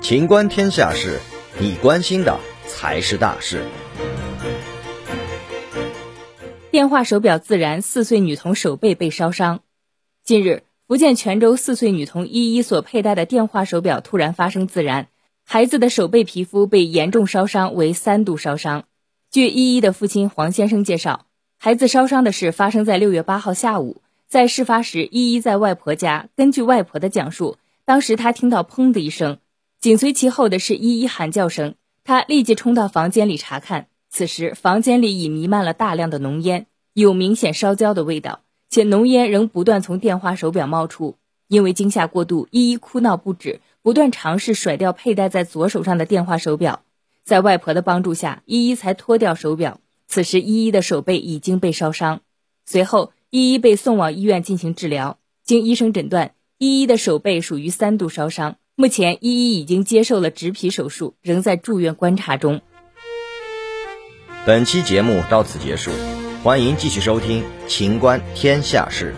情观天下事，你关心的才是大事。电话手表自燃，四岁女童手背被烧伤。近日，福建泉州四岁女童依依所佩戴的电话手表突然发生自燃，孩子的手背皮肤被严重烧伤，为三度烧伤。据依依的父亲黄先生介绍，孩子烧伤的事发生在六月八号下午，在事发时，依依在外婆家。根据外婆的讲述，当时她听到“砰”的一声。紧随其后的是依依喊叫声，她立即冲到房间里查看。此时房间里已弥漫了大量的浓烟，有明显烧焦的味道，且浓烟仍不断从电话手表冒出。因为惊吓过度，依依哭闹不止，不断尝试甩掉佩戴在左手上的电话手表。在外婆的帮助下，依依才脱掉手表。此时依依的手背已经被烧伤。随后，依依被送往医院进行治疗。经医生诊断，依依的手背属于三度烧伤。目前，依依已经接受了植皮手术，仍在住院观察中。本期节目到此结束，欢迎继续收听《秦观天下事》。